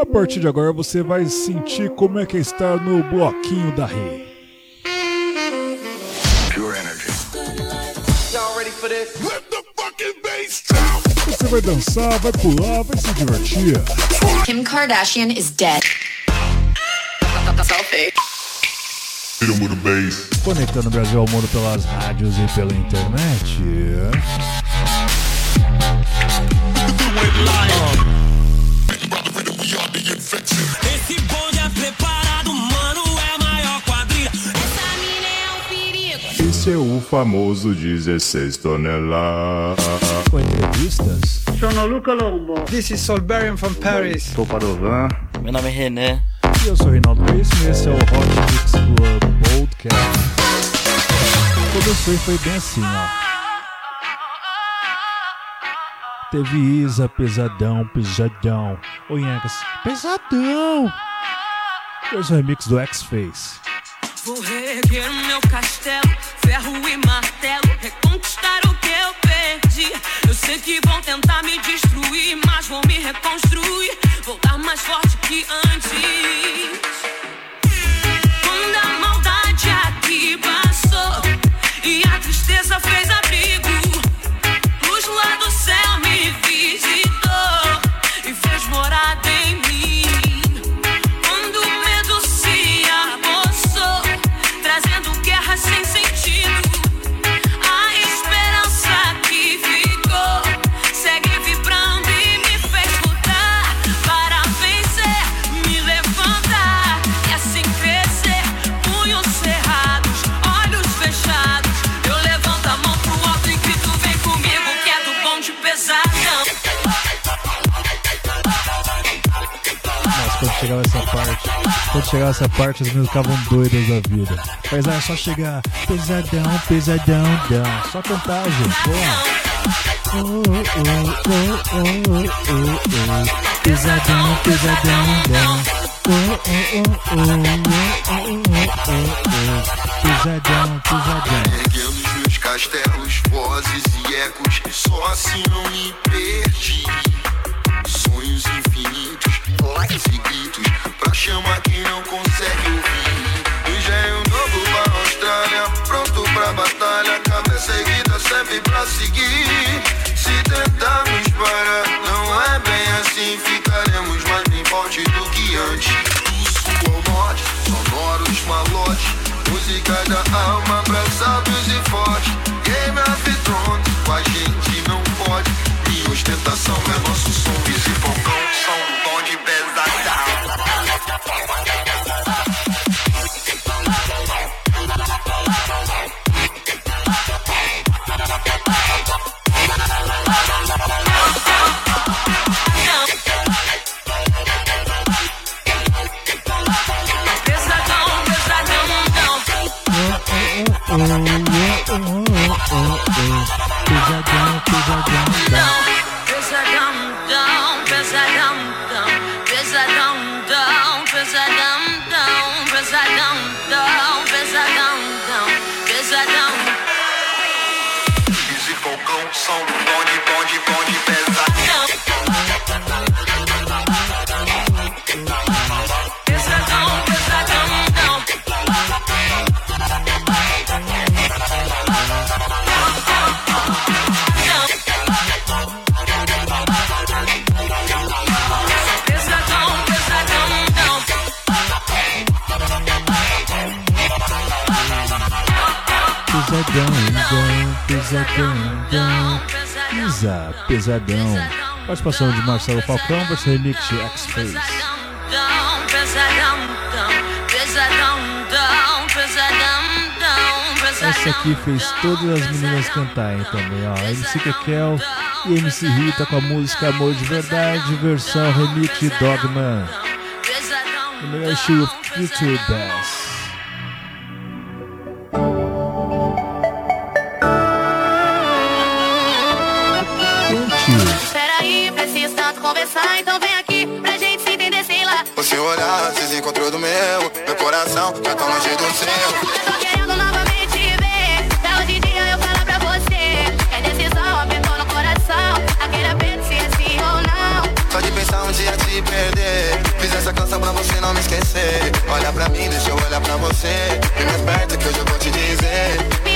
A partir de agora você vai sentir como é que é estar no bloquinho da Rei. Pure energy. Y'all ready for this? Você vai dançar, vai pular, vai se divertir. Kim Kardashian is dead. Selfie. Conectando o Brasil ao mundo pelas rádios e pela internet. Esse é o famoso 16 toneladas. Com entrevistas, Sono Luca Lombo. This is Solberian from Paris. Sou Padovan. Meu nome é René. e eu sou o Reinaldo Veríssimo e esse é o Hot Mix Club Podcast. Começou e foi bem assim, ó. Teve Isa, pesadão, pesadão. Oi, Yankas, pesadão. Hoje é o remix do X-Face. Vou reerguer o meu castelo, ferro e martelo, reconquistar o que eu perdi. Eu sei que vão tentar me destruir, mas vou me reconstruir, voltar mais forte que antes. Quando a maldade aqui passou e a tristeza fez abrigo, lá do céu me visitou chegava essa parte, as meninas ficavam doidas da vida. Mas era só chegar, pesadão, pesadão, dão. Só cantar, gente. Pesadão, pesadão, dão. Oh. Pesadão, pesadão. Erguendo os meus castelos, vozes e ecos, só assim não me perdi. Sonhos infinitos, vozes e gritos, pra chamar quem não consegue ouvir. Engenho novo pra Austrália, pronto pra batalha, cabeça erguida sempre pra seguir. Se tentarmos parar, não é bem assim, ficaremos mais bem forte do que antes. Do sul ao norte, sonoros malotes, música da alma sábios e fortes. Game of Thrones, com a gente não pode. Minha ostentação é nosso pesadão, dão. Pesadão, dão, pesadão, dão, pesadão, dão, pesadão, dão, pesadão, dão, pesadão, dão, pesadão. Bom de bom de pesadão. Pesadão, Isa, pesadão. Participação de Marcelo Falcão, versão remix X-Face. Essa aqui fez todas as meninas cantarem também, ó. MC Kekel e MC Rita com a música Amor de Verdade, versão remix de Dogman. No melhor estilo Future Bass. coração, já tô longe do seu. Eu tô querendo novamente ver, se um dia eu falo pra você. É decisão, apertou no coração, aquele aperto se é sim ou não. Só de pensar um dia te perder, fiz essa canção pra você não me esquecer. Olha pra mim, deixa eu olhar pra você, vem mais perto que hoje eu vou te dizer.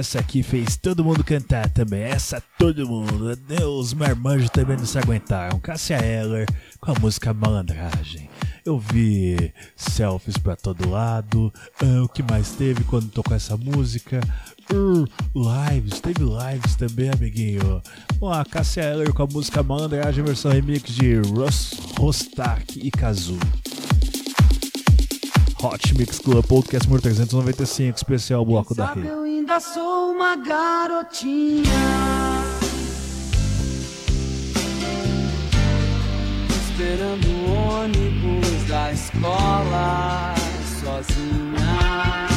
Essa aqui fez todo mundo cantar também. Essa todo mundo. Os marmanjos também não se aguentaram. Cássia Eller com a música Malandragem. Eu vi selfies pra todo lado. Ah, o que mais teve quando tocou essa música? Uh, lives, teve lives também, amiguinho. Bom, a Cássia com a música Malandragem, versão remix de Ross, Rostak e Kazu. Hot Mix Club Podcast número 395, especial bloco da rede. eu ainda sou uma garotinha. Esperando o ônibus da escola sozinha.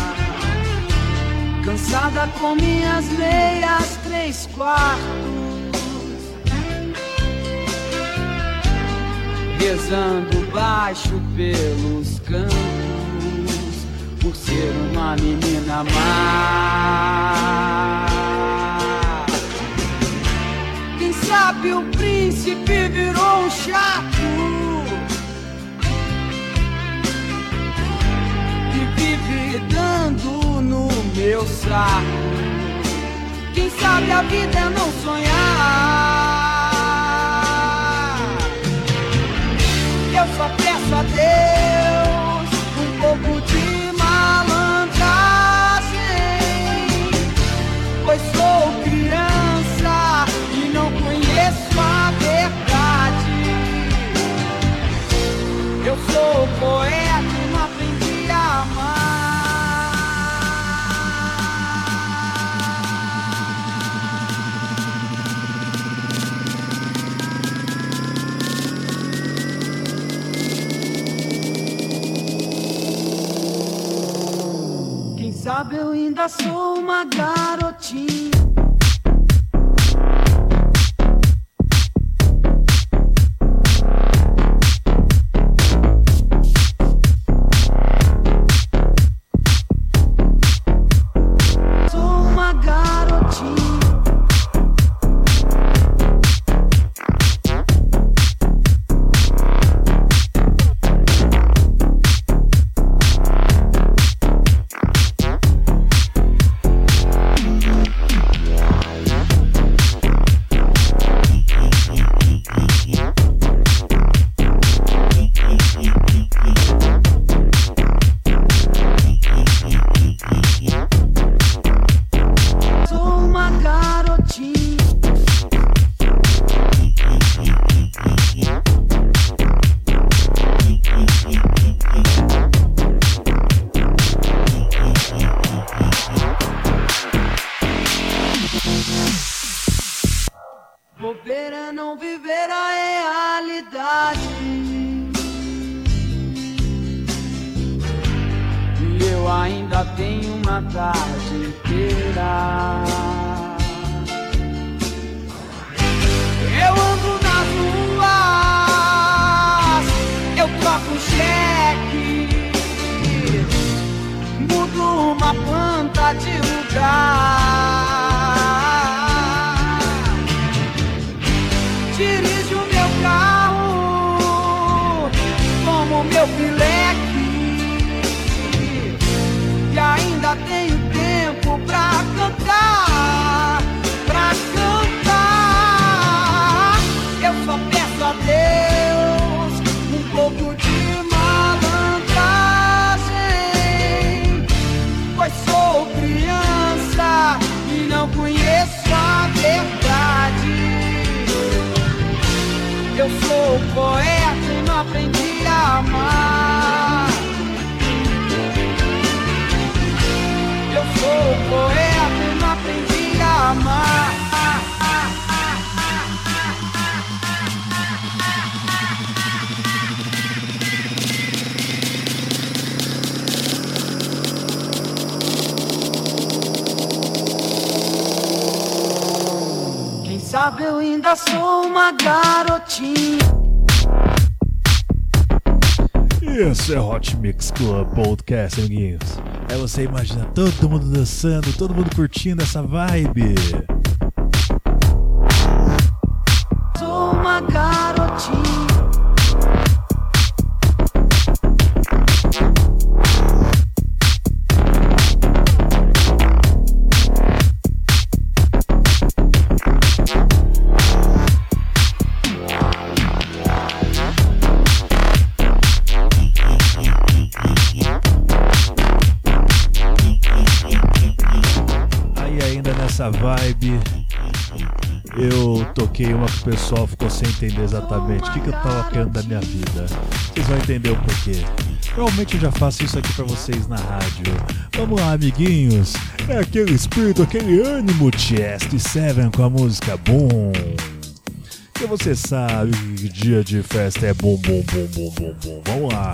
Cansada com minhas meias três quartos. Rezando baixo pelos cantos por ser uma menina má. Quem sabe o príncipe virou um chato e vive dando no meu saco. Quem sabe a vida é não sonhar. Eu só sabe eu ainda sou uma garotinha. Sou uma garotinha. Isso é Hot Mix Club Podcast, amiguinhos. Aí você imagina todo mundo dançando, todo mundo curtindo essa vibe. Sem entender exatamente o que, que eu tava querendo da minha vida. Vocês vão entender o porquê. Realmente eu já faço isso aqui pra vocês na rádio. Vamos lá, amiguinhos. É aquele espírito, aquele ânimo Chest Seven com a música Boom. Que você sabe que dia de festa é bom, bom, bom, bom, bom, bom. Vamos lá.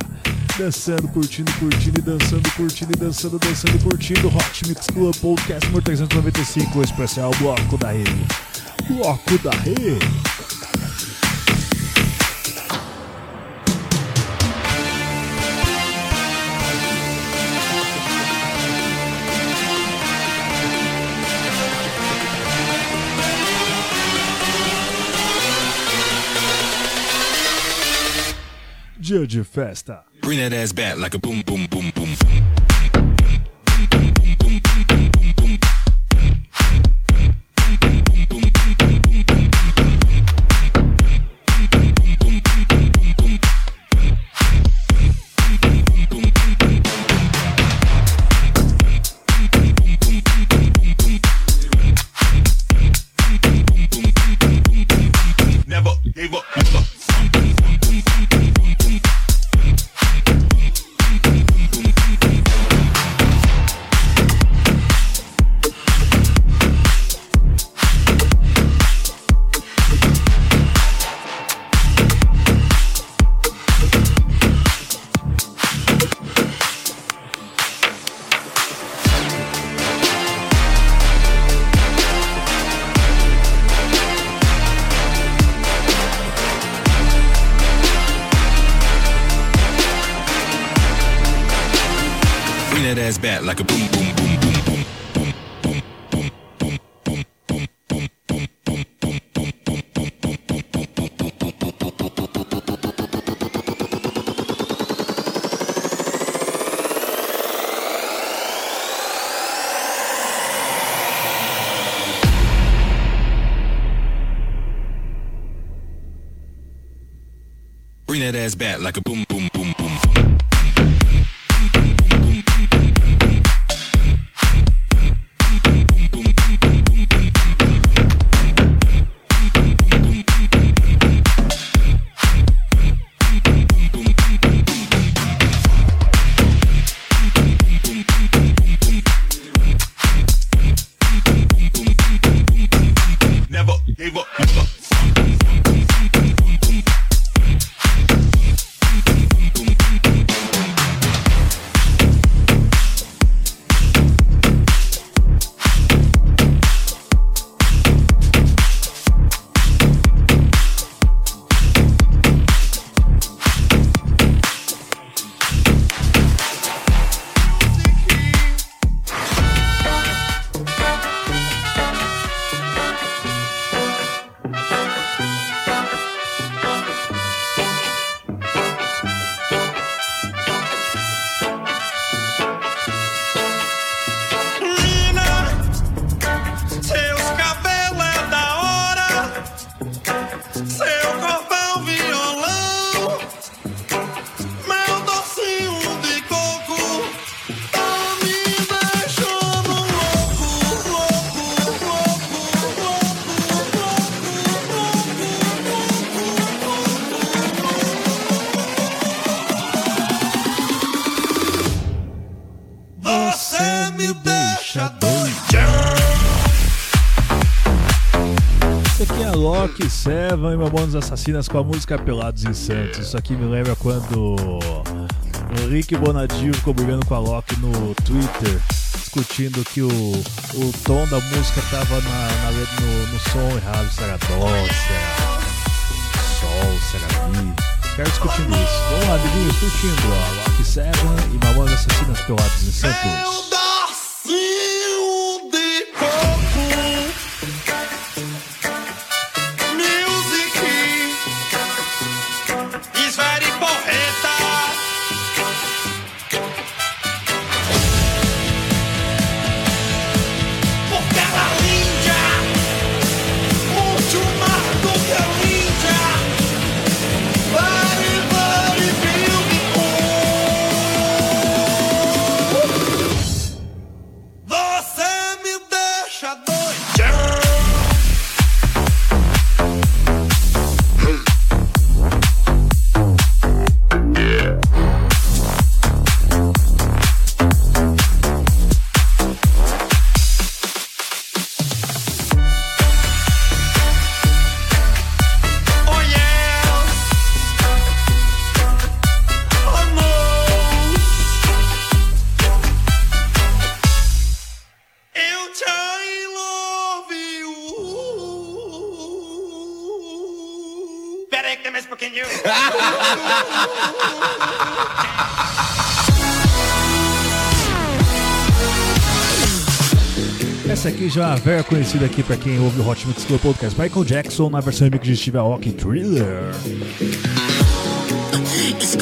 Dançando, curtindo, curtindo e dançando, curtindo e dançando, dançando curtindo. Hot Mix Club Podcast número 395, o especial Bloco da Rede. Bloco da Rede. Dia de festa. Bring that ass back like a boom, boom, boom, Mamonas Assassinas com a música Pelados em Santos. Isso aqui me lembra quando o Rick Bonadio ficou brigando com a Loki no Twitter, discutindo que o, o tom da música tava na, na no, no som errado, se era dó, se era sol, se era mi. Caras discutindo isso. Vamos lá, amiguinhos, curtindo ó, Loki, Seven e Mamonas Assassinas Pelados em Santos. Já é velha conhecida aqui pra quem ouve o Hot Mix Club Podcast. Michael Jackson na versão remix de Steve Aoki Thriller. It's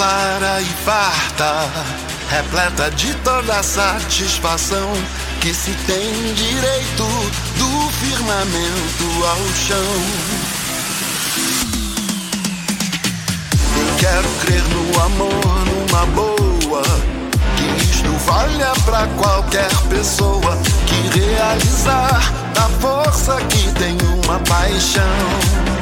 clara e farta, repleta de toda a satisfação que se tem direito do firmamento ao chão. Eu quero crer no amor, numa boa. Que isto valha pra qualquer pessoa que realizar a força que tem uma paixão.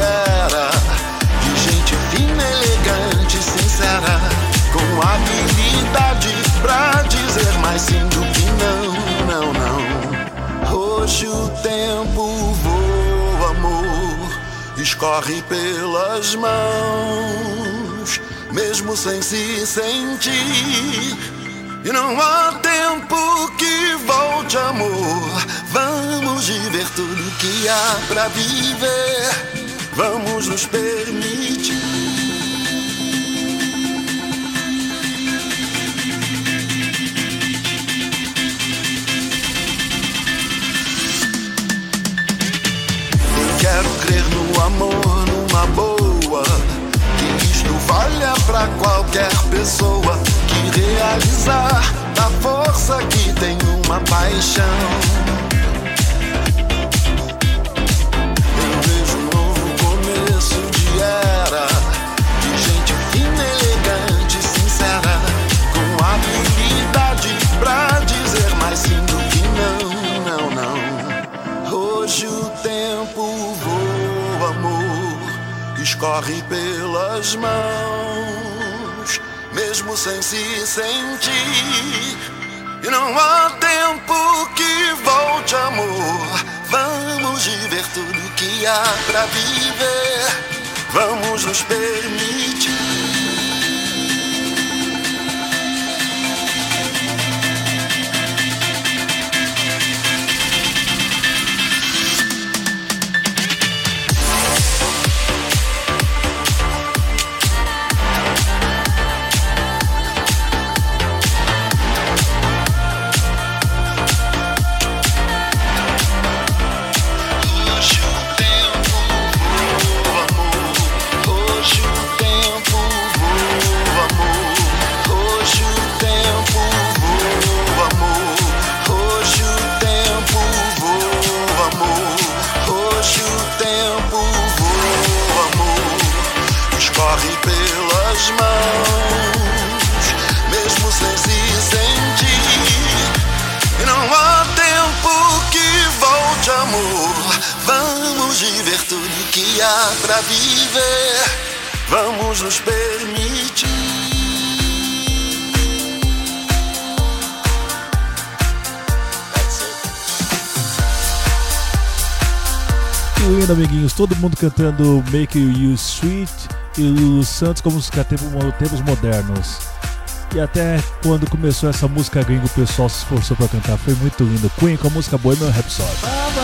Era de gente fina, elegante, sincera, com habilidade pra dizer mais sim do que não, não, não. Hoje o tempo voa, amor, escorre pelas mãos, mesmo sem se sentir. E não há tempo que volte, amor. Vamos viver tudo que há pra viver. Vamos nos permitir. Quero crer no amor, numa boa. Que isto valha pra qualquer pessoa que realizar a força que tem uma paixão. Era de gente fina, elegante, sincera, com habilidade pra dizer mais sim do que não, não, não. Hoje o tempo voa, amor, escorre pelas mãos, mesmo sem se sentir. E não há tempo que volte, amor. Vamos viver tudo que há pra viver. Vamos nos permitir. Viver tudo que há pra viver. Vamos nos permitir. Que lindo, amiguinhos. Todo mundo cantando Make You Sweet e o Santos como os tempos, tempos modernos. E até quando começou essa música gringa, o pessoal se esforçou pra cantar. Foi muito lindo. Queen com a música Bohemian Rhapsody.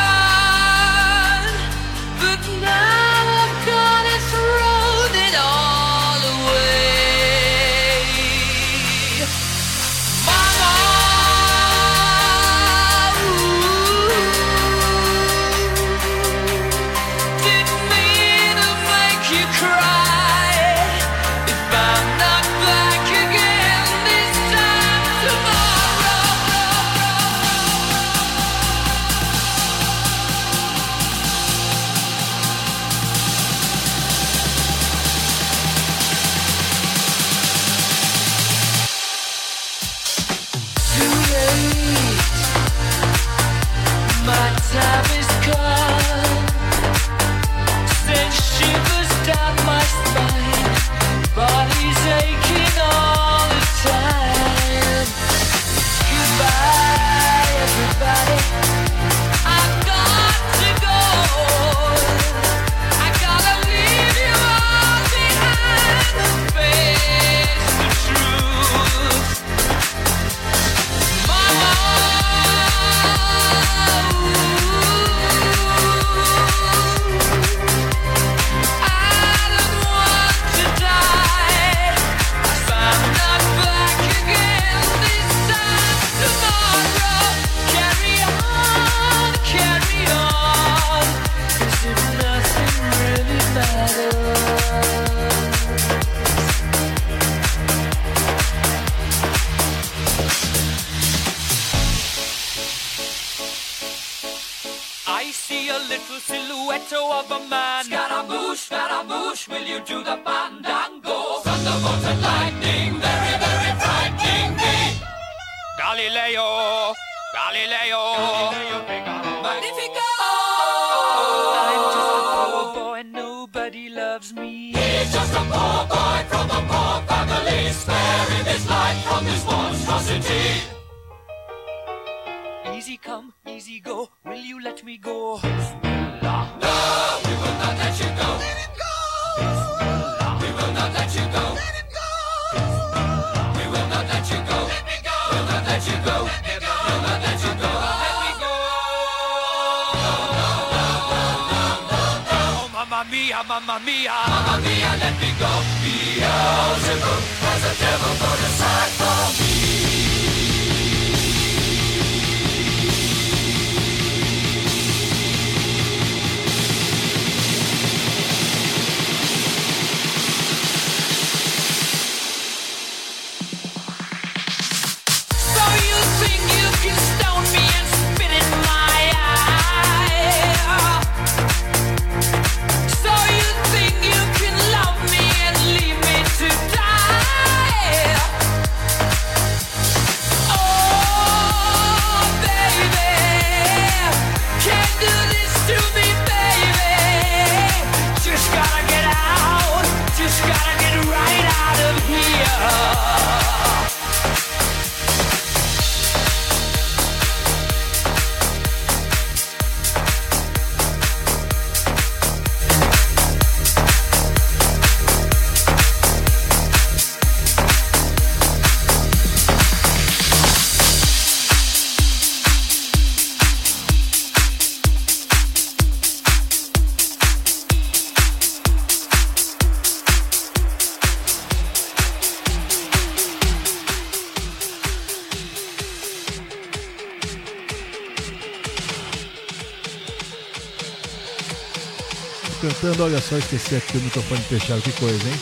Olha só, esqueci aqui o microfone fechado, que coisa, hein?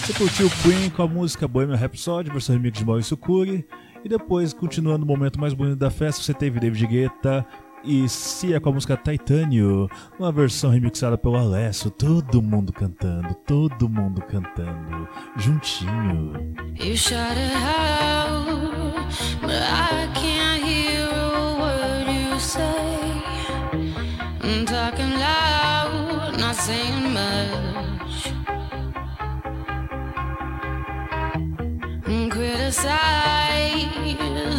Você curtiu Queen com a música Bohemian Rhapsody, versão remix de Maurício Cury. E depois, continuando o momento mais bonito da festa, você teve David Guetta e Cia com a música Titânio, uma versão remixada pelo Alessio. Todo mundo cantando, todo mundo cantando, juntinho. You shot it out, but I can't saying much. Criticize,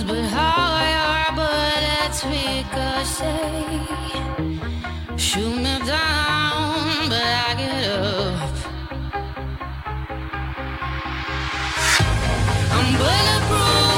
but how I are, but that's ricochet. Shoot me down, but I get up. I'm bulletproof.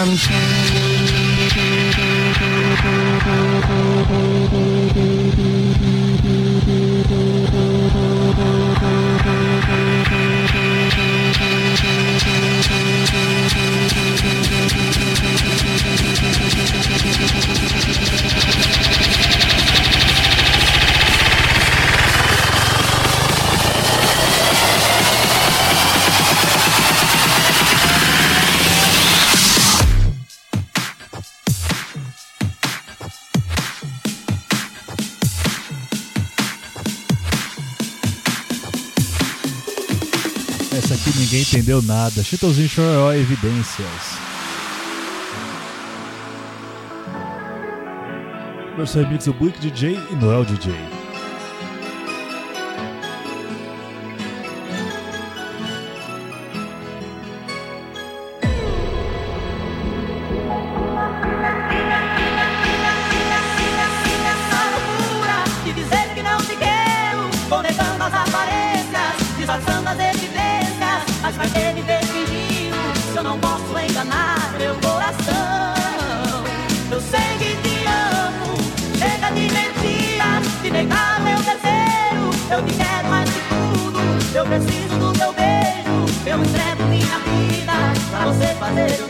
FM. entendeu nada. Chitãozinho Chororó Evidências. Percebi amigos o Buick DJ e Noel DJ. minha vida, pra você fazer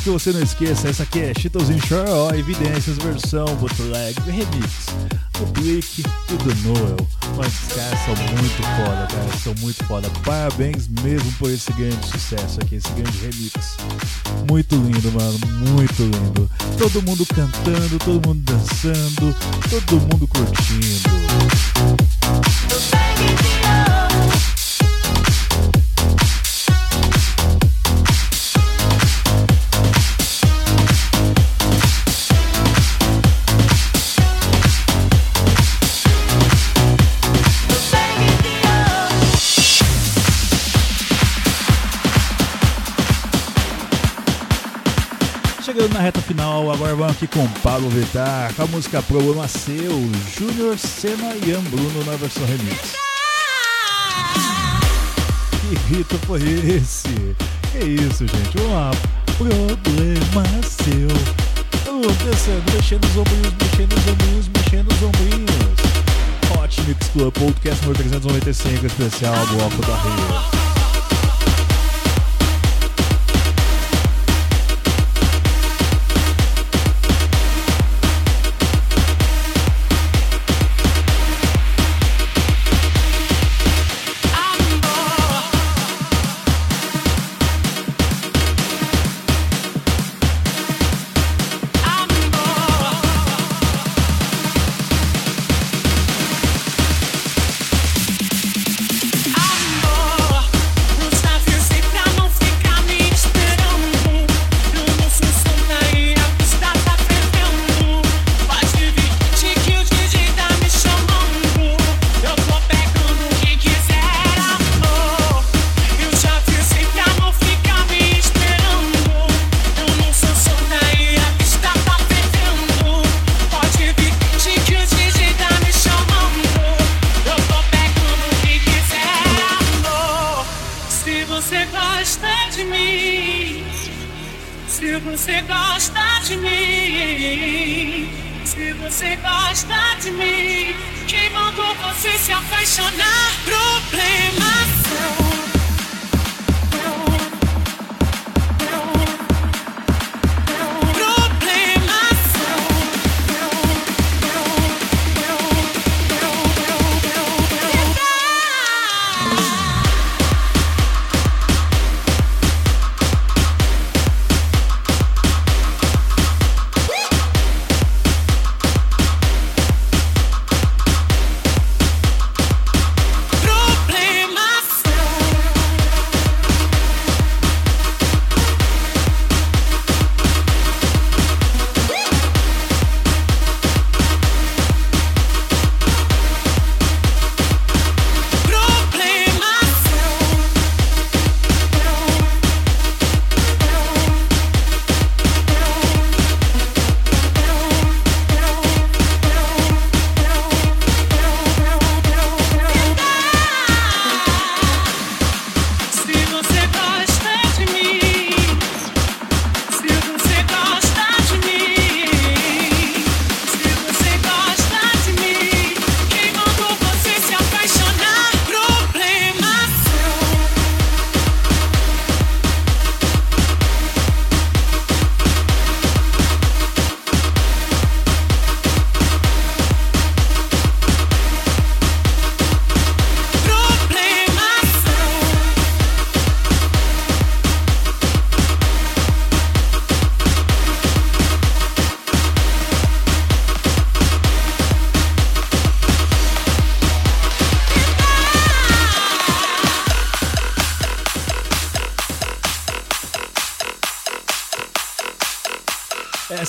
que você não esqueça, essa aqui é Cheetos in Show, Evidências, versão bootleg, remix, do Blake e do Noel. Mas os caras são muito foda, cara, são muito foda. Parabéns mesmo por esse grande sucesso aqui, esse grande remix. Muito lindo, mano, muito lindo. Todo mundo cantando, todo mundo dançando, todo mundo curtindo. Final, agora vamos aqui com Pablo Vittar, com a música Problema Seu, Júnior, Senna e Ian Bruno na versão remix. Que rito foi esse? Que isso, gente? Vamos lá. Problema seu. Vamos descendo, mexendo os ombrinhos, mexendo os ombrinhos, mexendo os ombrinhos. Hot Mix Club Podcast número 395, especial Bloco da Rio.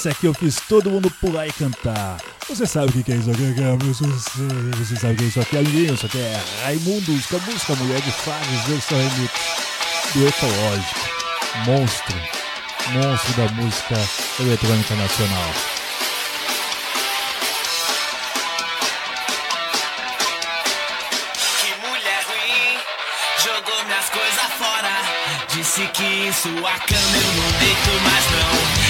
Essa aqui eu fiz todo mundo pular e cantar. Você sabe o que que é isso aqui? Você, sabe o que é isso aqui, amiguinho? Isso aqui é Raimundos com a música Mulher de Fases, versão remix do Ecológico. Monstro. Monstro da música eletrônica nacional. Que mulher ruim, jogou minhas coisas fora. Disse que sua cama eu não deito mais não.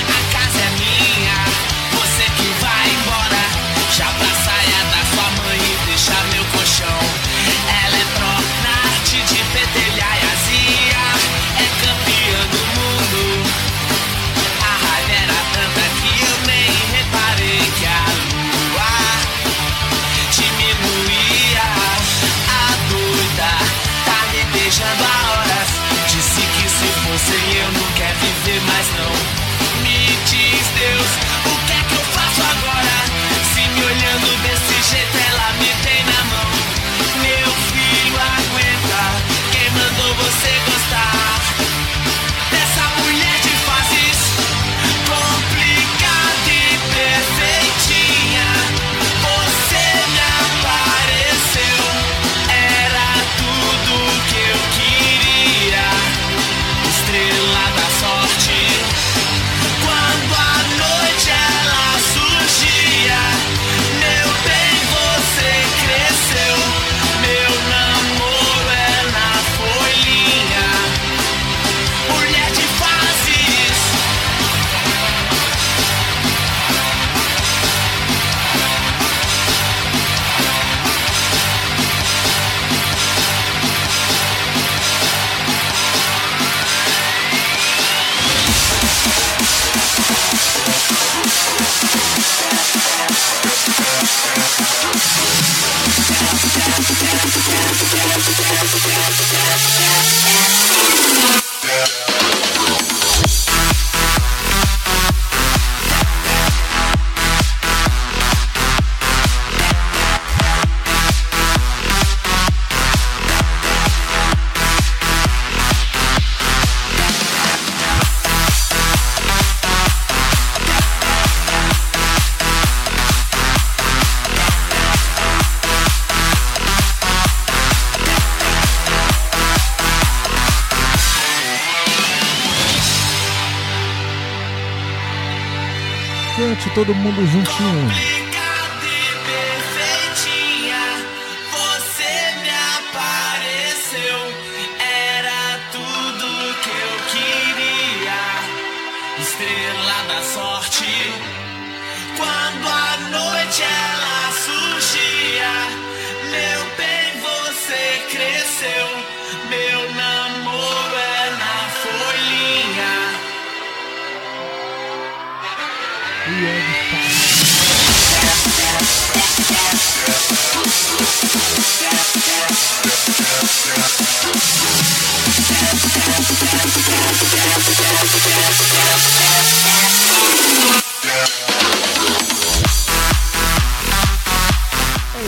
Todo mundo juntinho.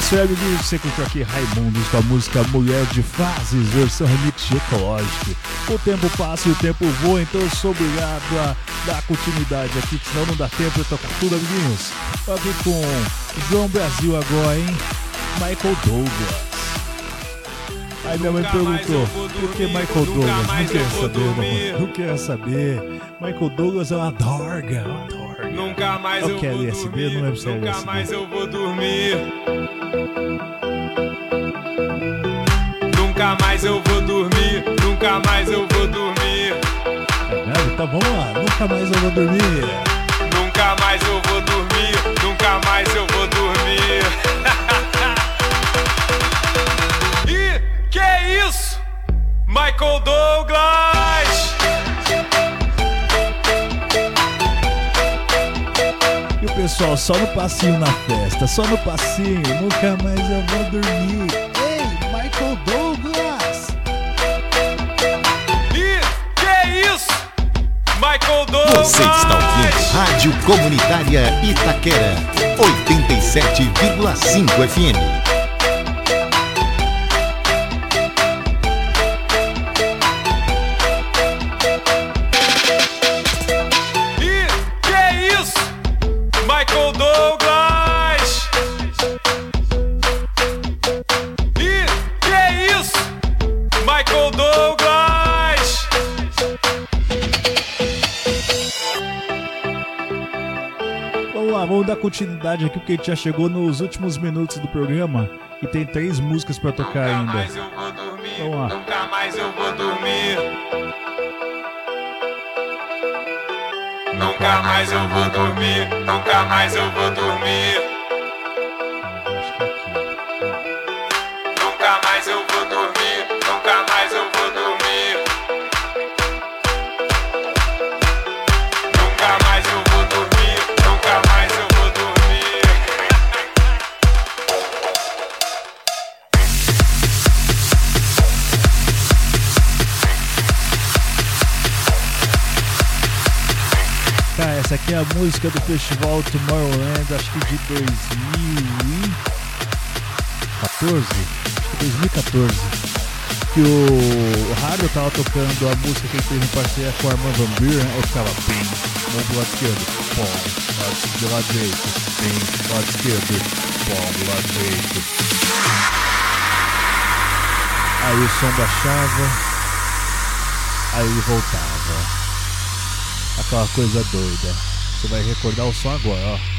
Isso aí, amiguinhos. Você curtiu aqui Raimundos com a música Mulher de Fases, versão remix ecológico. O tempo passa e o tempo voa, então eu sou obrigado a dar continuidade aqui, senão não dá tempo de tocar tudo, amiguinhos. Tô aqui com João Brasil agora, hein? Michael Douglas. Aí minha mãe perguntou, por que Michael Douglas? Não quer saber. Não quer saber. Michael Douglas é uma dorga, uma dorga. Nunca mais É eu que é vou LSD? dormir. Não é Nunca LSD. mais eu vou dormir. Nunca mais eu vou dormir. Nunca mais eu vou dormir. Tá vendo? Então vamos lá, nunca mais eu vou dormir. Nunca mais eu vou dormir. Nunca mais eu vou dormir. Michael Douglas. E o pessoal só no passinho na festa, só no passinho, nunca mais eu vou dormir. Ei, Michael Douglas! E que é isso? Michael Douglas. Você está ouvindo Rádio Comunitária Itaquera, 87,5 FM. Continuidade aqui porque a gente já chegou nos últimos minutos do programa e tem três músicas pra tocar ainda. Mas eu vou dormir. Vamos lá. Nunca mais eu vou dormir. Nunca mais eu vou dormir. Nunca mais eu vou dormir. Música do festival Tomorrowland, acho que de 2014. Acho que 2014. Que o, o rádio tava tocando a música que ele fez em parceria com a Armand Van Buren, aí ficava bem, mão do lado esquerdo, pom, lado, do lado direito, bem, do lado esquerdo, pom, do lado direito. Aí o som baixava, aí voltava aquela coisa doida. Você vai recordar o som agora, ó.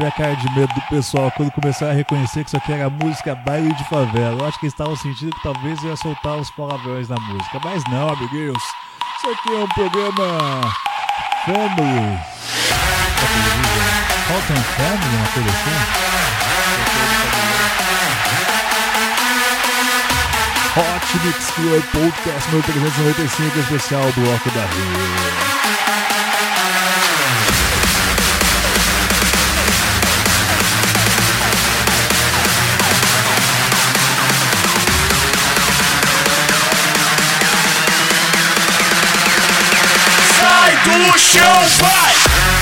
Ver a cara de medo do pessoal quando começaram a reconhecer que isso aqui era música baile de favela. Eu acho que eles estavam sentindo que talvez eu ia soltar uns palavrões na música. Mas não, amiguinhos. Isso aqui é um programa family. Falta um family, uma coisa assim? Hot Mix Club Podcast número 395, especial Bloco da Rua. Sai do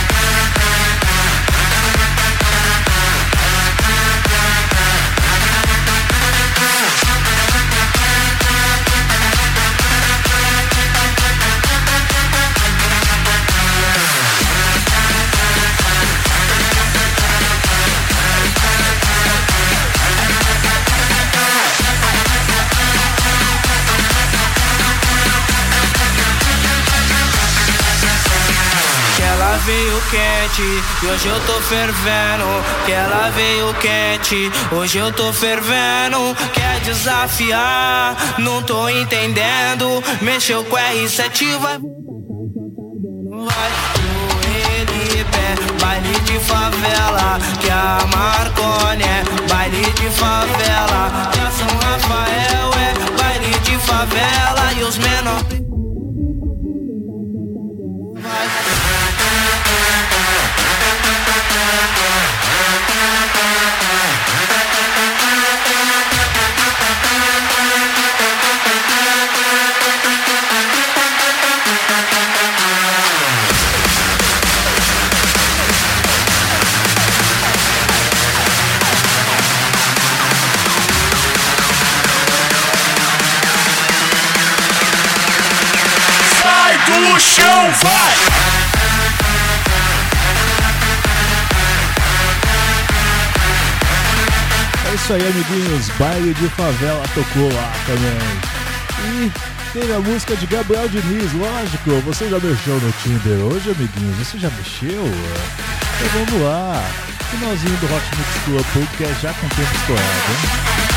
quente e hoje eu tô fervendo. Que ela veio quente, hoje eu tô fervendo. Quer desafiar? Não tô entendendo. Mexeu com R7, vai. Vai pé, baile de favela. Que a Marconi é baile de favela. Que a São Rafael é baile de favela. E os menores. Chão, vai! É isso aí, amiguinhos. Baile de favela tocou lá também. E teve a música de Gabriel Diniz, lógico. Você já mexeu no Tinder hoje, amiguinhos? Você já mexeu? Então vamos lá. Finalzinho do Hot Mix Club Podcast já com tempo estourado, hein?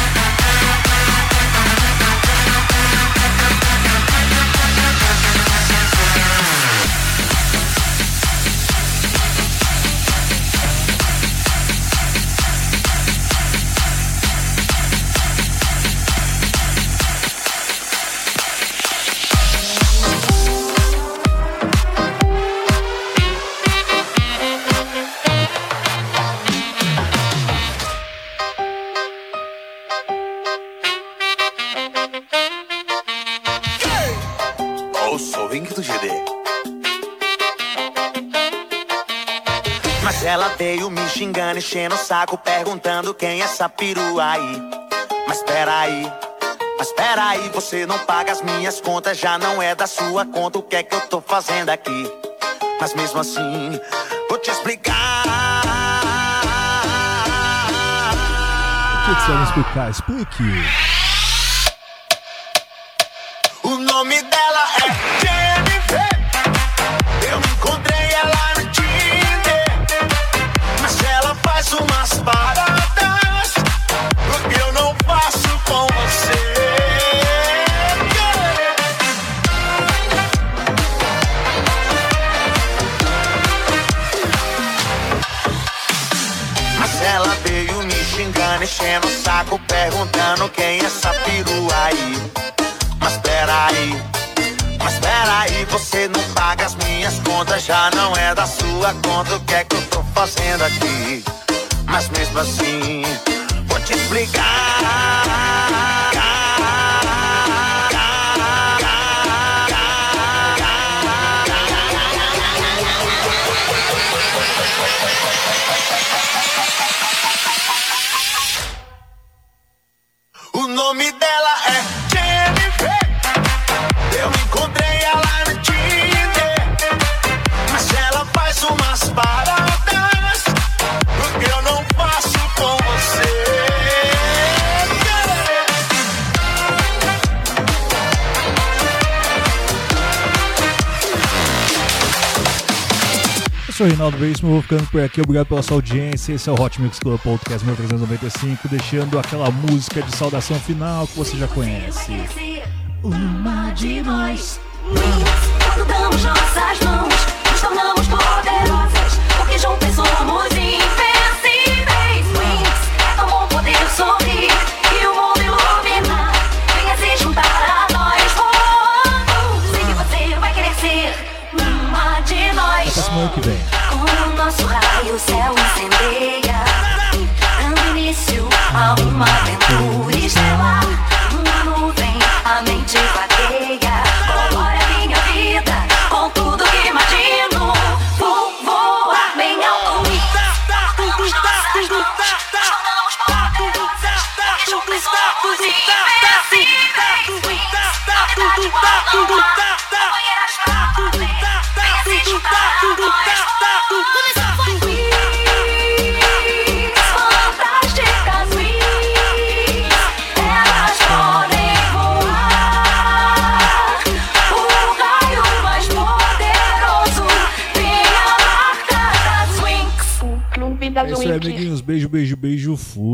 Enchendo o saco, perguntando quem é essa perua aí. Mas peraí, mas peraí, você não paga as minhas contas, já não é da sua conta, o que é que eu tô fazendo aqui? Mas mesmo assim, vou te explicar. O que, você vai explicar? Explique. Sua conta, o que é Reinaldo Veríssimo, vou ficando por aqui. Obrigado pela sua audiência. Esse é o Hot Mix Club Podcast 1395, deixando aquela música de saudação final que você já conhece. Uma de nós, nós nossas mãos. 服